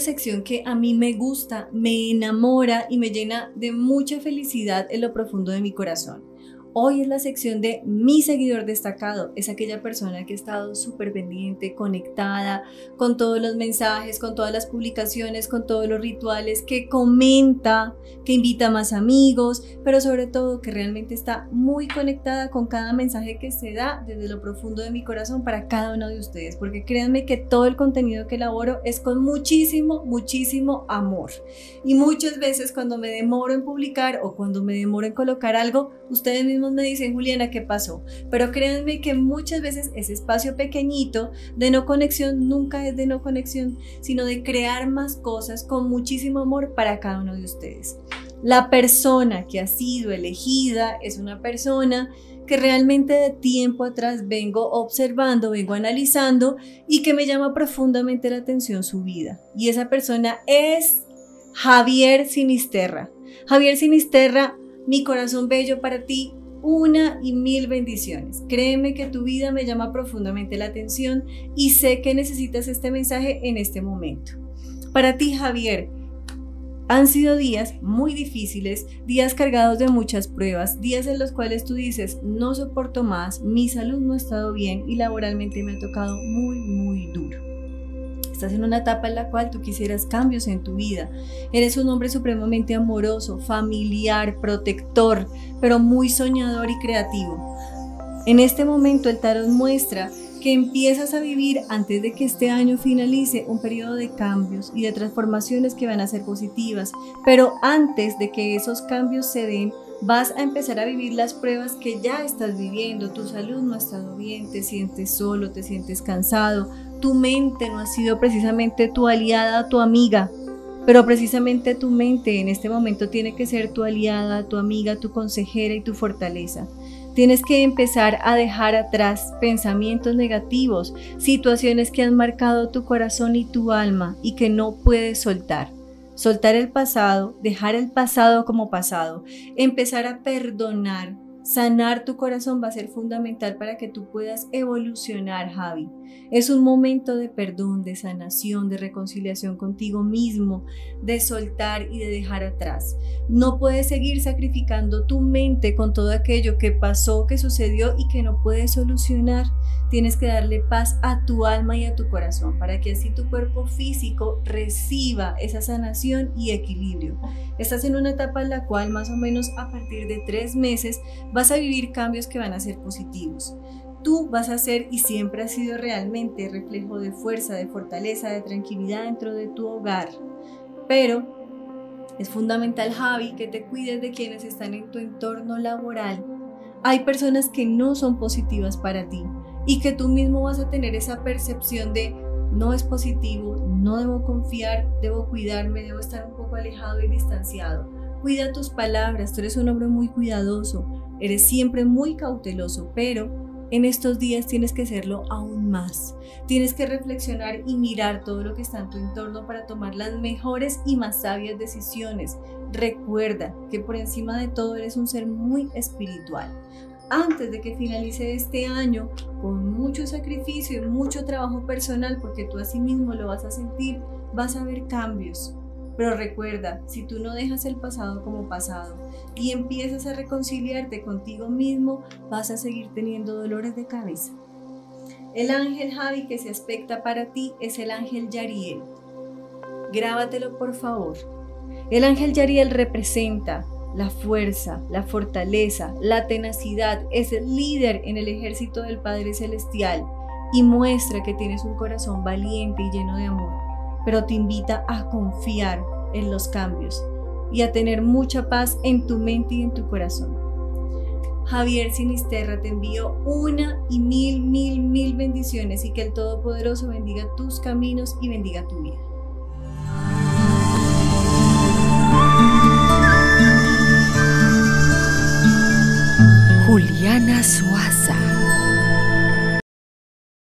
sección que a mí me gusta, me enamora y me llena de mucha felicidad en lo profundo de mi corazón. Hoy es la sección de mi seguidor destacado. Es aquella persona que ha estado súper pendiente, conectada con todos los mensajes, con todas las publicaciones, con todos los rituales, que comenta, que invita a más amigos, pero sobre todo que realmente está muy conectada con cada mensaje que se da desde lo profundo de mi corazón para cada uno de ustedes. Porque créanme que todo el contenido que elaboro es con muchísimo, muchísimo amor. Y muchas veces cuando me demoro en publicar o cuando me demoro en colocar algo, ustedes mismos me dicen, Juliana, ¿qué pasó? Pero créanme que muchas veces ese espacio pequeñito de no conexión nunca es de no conexión, sino de crear más cosas con muchísimo amor para cada uno de ustedes. La persona que ha sido elegida es una persona que realmente de tiempo atrás vengo observando, vengo analizando y que me llama profundamente la atención su vida. Y esa persona es Javier Sinisterra. Javier Sinisterra, mi corazón bello para ti, una y mil bendiciones. Créeme que tu vida me llama profundamente la atención y sé que necesitas este mensaje en este momento. Para ti, Javier, han sido días muy difíciles, días cargados de muchas pruebas, días en los cuales tú dices, no soporto más, mi salud no ha estado bien y laboralmente me ha tocado muy, muy duro. Estás en una etapa en la cual tú quisieras cambios en tu vida. Eres un hombre supremamente amoroso, familiar, protector, pero muy soñador y creativo. En este momento el tarot muestra que empiezas a vivir antes de que este año finalice un periodo de cambios y de transformaciones que van a ser positivas, pero antes de que esos cambios se den, vas a empezar a vivir las pruebas que ya estás viviendo. Tu salud no ha estado bien, te sientes solo, te sientes cansado, tu mente no ha sido precisamente tu aliada, tu amiga, pero precisamente tu mente en este momento tiene que ser tu aliada, tu amiga, tu consejera y tu fortaleza. Tienes que empezar a dejar atrás pensamientos negativos, situaciones que han marcado tu corazón y tu alma y que no puedes soltar. Soltar el pasado, dejar el pasado como pasado, empezar a perdonar, Sanar tu corazón va a ser fundamental para que tú puedas evolucionar, Javi. Es un momento de perdón, de sanación, de reconciliación contigo mismo, de soltar y de dejar atrás. No puedes seguir sacrificando tu mente con todo aquello que pasó, que sucedió y que no puedes solucionar. Tienes que darle paz a tu alma y a tu corazón para que así tu cuerpo físico reciba esa sanación y equilibrio. Estás en una etapa en la cual más o menos a partir de tres meses vas a vivir cambios que van a ser positivos. Tú vas a ser y siempre has sido realmente reflejo de fuerza, de fortaleza, de tranquilidad dentro de tu hogar. Pero es fundamental, Javi, que te cuides de quienes están en tu entorno laboral. Hay personas que no son positivas para ti y que tú mismo vas a tener esa percepción de no es positivo, no debo confiar, debo cuidarme, debo estar un poco alejado y distanciado. Cuida tus palabras, tú eres un hombre muy cuidadoso, eres siempre muy cauteloso, pero en estos días tienes que serlo aún más. Tienes que reflexionar y mirar todo lo que está en tu entorno para tomar las mejores y más sabias decisiones. Recuerda que por encima de todo eres un ser muy espiritual antes de que finalice este año con mucho sacrificio y mucho trabajo personal, porque tú así mismo lo vas a sentir, vas a ver cambios. Pero recuerda, si tú no dejas el pasado como pasado y empiezas a reconciliarte contigo mismo, vas a seguir teniendo dolores de cabeza. El ángel Javi que se aspecta para ti es el ángel Yariel. Grábatelo por favor. El ángel Yariel representa la fuerza, la fortaleza, la tenacidad, es el líder en el ejército del Padre Celestial y muestra que tienes un corazón valiente y lleno de amor, pero te invita a confiar en los cambios y a tener mucha paz en tu mente y en tu corazón. Javier Sinisterra, te envío una y mil, mil, mil bendiciones y que el Todopoderoso bendiga tus caminos y bendiga tu vida.